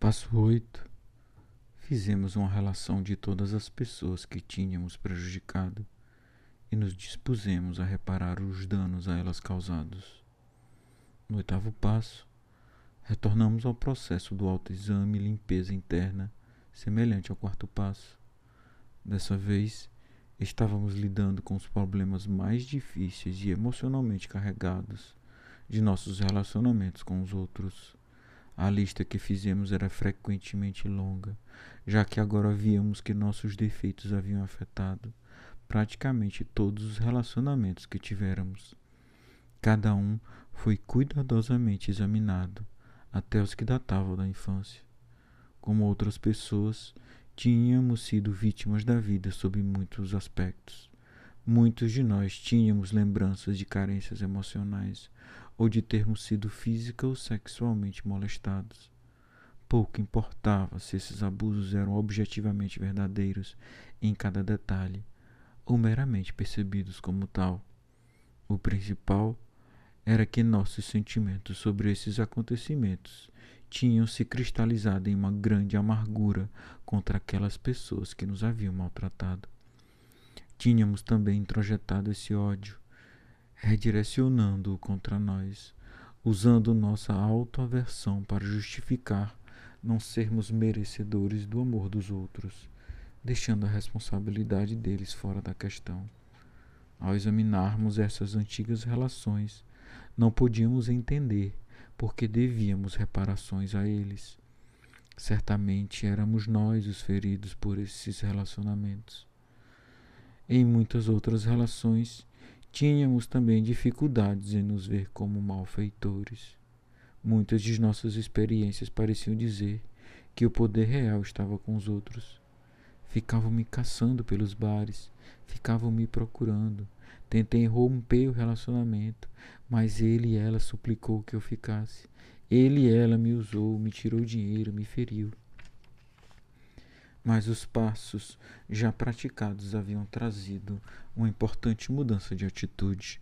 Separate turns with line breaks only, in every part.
Passo 8. Fizemos uma relação de todas as pessoas que tínhamos prejudicado e nos dispusemos a reparar os danos a elas causados. No oitavo passo, retornamos ao processo do autoexame e limpeza interna, semelhante ao quarto passo. Dessa vez, estávamos lidando com os problemas mais difíceis e emocionalmente carregados de nossos relacionamentos com os outros. A lista que fizemos era frequentemente longa, já que agora víamos que nossos defeitos haviam afetado praticamente todos os relacionamentos que tivéramos. Cada um foi cuidadosamente examinado, até os que datavam da infância. Como outras pessoas, tínhamos sido vítimas da vida sob muitos aspectos. Muitos de nós tínhamos lembranças de carências emocionais ou de termos sido física ou sexualmente molestados. Pouco importava se esses abusos eram objetivamente verdadeiros em cada detalhe ou meramente percebidos como tal. O principal era que nossos sentimentos sobre esses acontecimentos tinham se cristalizado em uma grande amargura contra aquelas pessoas que nos haviam maltratado. Tínhamos também introjetado esse ódio redirecionando-o contra nós, usando nossa autoaversão para justificar não sermos merecedores do amor dos outros, deixando a responsabilidade deles fora da questão. Ao examinarmos essas antigas relações, não podíamos entender por que devíamos reparações a eles. Certamente éramos nós os feridos por esses relacionamentos. Em muitas outras relações, Tínhamos também dificuldades em nos ver como malfeitores. Muitas de nossas experiências pareciam dizer que o poder real estava com os outros. Ficavam me caçando pelos bares, ficavam me procurando. Tentei romper o relacionamento, mas ele e ela suplicou que eu ficasse. Ele e ela me usou, me tirou dinheiro, me feriu mas os passos já praticados haviam trazido uma importante mudança de atitude.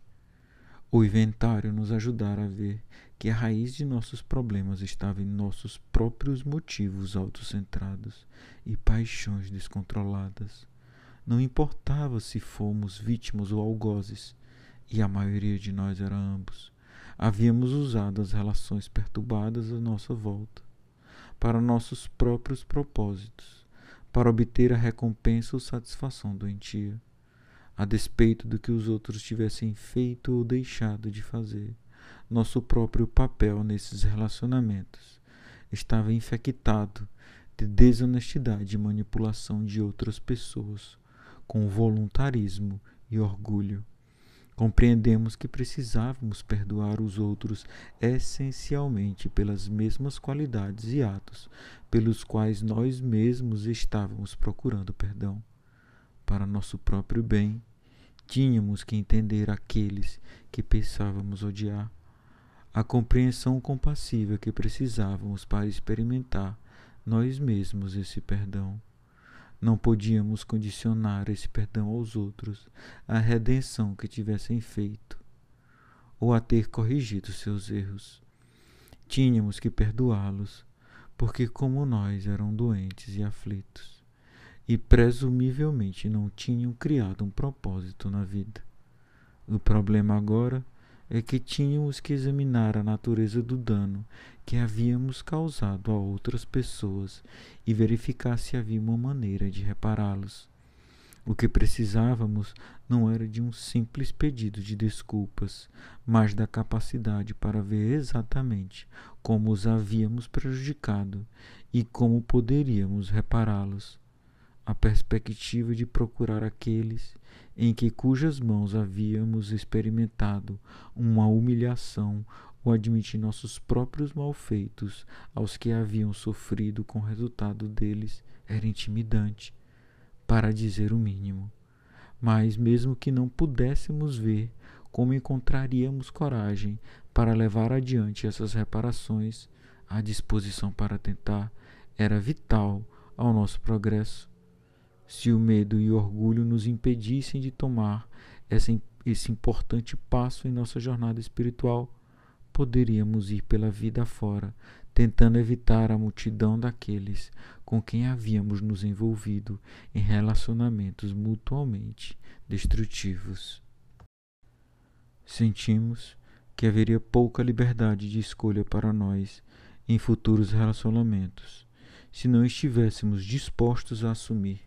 O inventário nos ajudara a ver que a raiz de nossos problemas estava em nossos próprios motivos autocentrados e paixões descontroladas. Não importava se fomos vítimas ou algozes, e a maioria de nós era ambos. Havíamos usado as relações perturbadas à nossa volta para nossos próprios propósitos para obter a recompensa ou satisfação doentia, a despeito do que os outros tivessem feito ou deixado de fazer. Nosso próprio papel nesses relacionamentos estava infectado de desonestidade e manipulação de outras pessoas, com voluntarismo e orgulho. Compreendemos que precisávamos perdoar os outros essencialmente pelas mesmas qualidades e atos pelos quais nós mesmos estávamos procurando perdão. Para nosso próprio bem, tínhamos que entender aqueles que pensávamos odiar, a compreensão compassiva que precisávamos para experimentar nós mesmos esse perdão. Não podíamos condicionar esse perdão aos outros, à redenção que tivessem feito, ou a ter corrigido seus erros. Tínhamos que perdoá-los, porque, como nós, eram doentes e aflitos, e presumivelmente não tinham criado um propósito na vida. O problema agora é que tínhamos que examinar a natureza do dano que havíamos causado a outras pessoas e verificar se havia uma maneira de repará-los. O que precisávamos não era de um simples pedido de desculpas, mas da capacidade para ver exatamente como os havíamos prejudicado e como poderíamos repará-los. A perspectiva de procurar aqueles em que cujas mãos havíamos experimentado uma humilhação ou admitir nossos próprios malfeitos aos que haviam sofrido com o resultado deles era intimidante, para dizer o mínimo. Mas, mesmo que não pudéssemos ver como encontraríamos coragem para levar adiante essas reparações, a disposição para tentar era vital ao nosso progresso. Se o medo e o orgulho nos impedissem de tomar essa, esse importante passo em nossa jornada espiritual, poderíamos ir pela vida fora, tentando evitar a multidão daqueles com quem havíamos nos envolvido em relacionamentos mutuamente destrutivos. Sentimos que haveria pouca liberdade de escolha para nós em futuros relacionamentos se não estivéssemos dispostos a assumir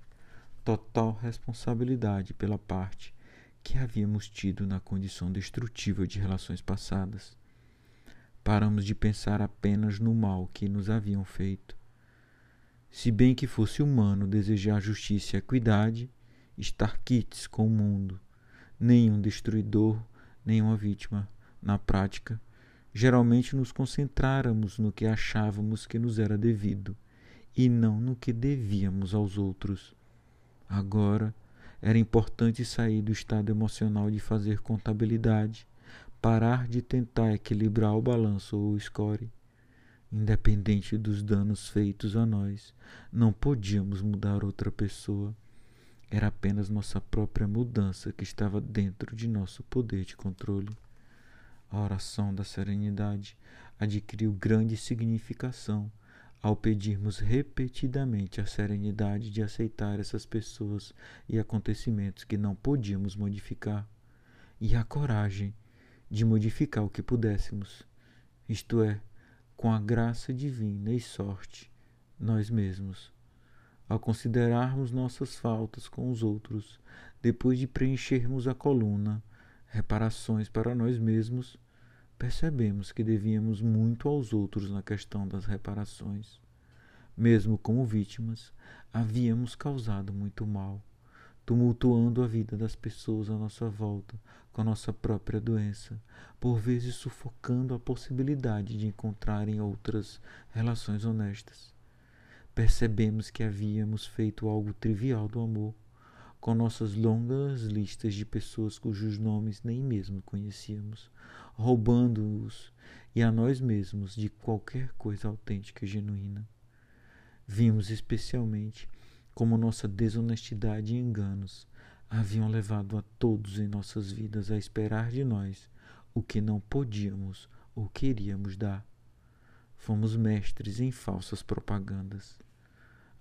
total responsabilidade pela parte que havíamos tido na condição destrutiva de relações passadas. Paramos de pensar apenas no mal que nos haviam feito. Se bem que fosse humano desejar justiça e equidade, estar quites com o mundo, nenhum destruidor, nenhuma vítima, na prática, geralmente nos concentráramos no que achávamos que nos era devido e não no que devíamos aos outros. Agora, era importante sair do estado emocional de fazer contabilidade, parar de tentar equilibrar o balanço ou o score. Independente dos danos feitos a nós, não podíamos mudar outra pessoa. Era apenas nossa própria mudança que estava dentro de nosso poder de controle. A oração da serenidade adquiriu grande significação ao pedirmos repetidamente a serenidade de aceitar essas pessoas e acontecimentos que não podíamos modificar, e a coragem de modificar o que pudéssemos, isto é, com a graça divina e sorte, nós mesmos. Ao considerarmos nossas faltas com os outros, depois de preenchermos a coluna, reparações para nós mesmos, percebemos que devíamos muito aos outros na questão das reparações. Mesmo como vítimas, havíamos causado muito mal, tumultuando a vida das pessoas à nossa volta com a nossa própria doença, por vezes sufocando a possibilidade de encontrarem outras relações honestas. Percebemos que havíamos feito algo trivial do amor, com nossas longas listas de pessoas cujos nomes nem mesmo conhecíamos, roubando-os e a nós mesmos de qualquer coisa autêntica e genuína. Vimos especialmente como nossa desonestidade e enganos haviam levado a todos em nossas vidas a esperar de nós o que não podíamos ou queríamos dar. Fomos mestres em falsas propagandas.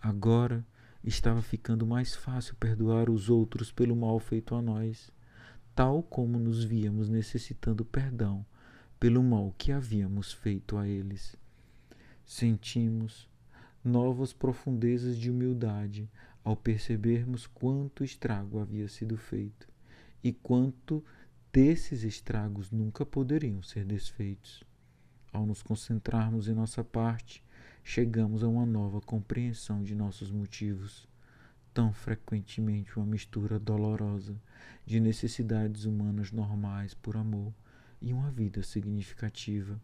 Agora, estava ficando mais fácil perdoar os outros pelo mal feito a nós, tal como nos víamos necessitando perdão pelo mal que havíamos feito a eles. Sentimos novas profundezas de humildade ao percebermos quanto estrago havia sido feito e quanto desses estragos nunca poderiam ser desfeitos. Ao nos concentrarmos em nossa parte, chegamos a uma nova compreensão de nossos motivos. Tão frequentemente uma mistura dolorosa de necessidades humanas normais por amor e uma vida significativa,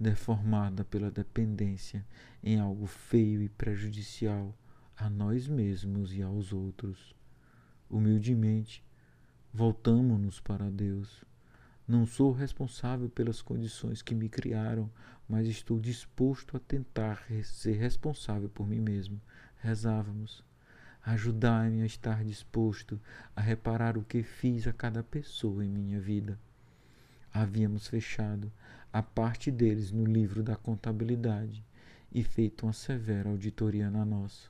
deformada pela dependência em algo feio e prejudicial a nós mesmos e aos outros. Humildemente, voltamo-nos para Deus não sou responsável pelas condições que me criaram, mas estou disposto a tentar ser responsável por mim mesmo. Rezávamos. Ajudai-me a estar disposto a reparar o que fiz a cada pessoa em minha vida. Havíamos fechado a parte deles no livro da contabilidade e feito uma severa auditoria na nossa.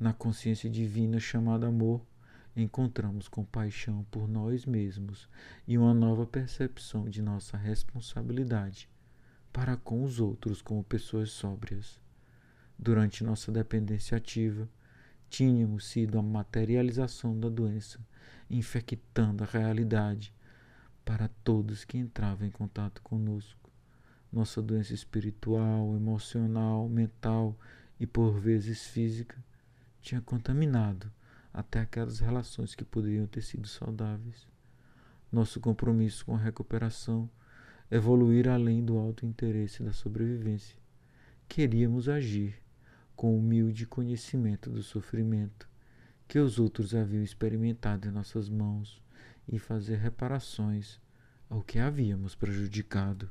Na consciência divina chamada amor, encontramos compaixão por nós mesmos e uma nova percepção de nossa responsabilidade para com os outros como pessoas sóbrias. Durante nossa dependência ativa, tínhamos sido a materialização da doença, infectando a realidade para todos que entravam em contato conosco. Nossa doença espiritual, emocional, mental e por vezes física tinha contaminado até aquelas relações que poderiam ter sido saudáveis. Nosso compromisso com a recuperação, evoluir além do alto interesse da sobrevivência. Queríamos agir com humilde conhecimento do sofrimento que os outros haviam experimentado em nossas mãos e fazer reparações ao que havíamos prejudicado.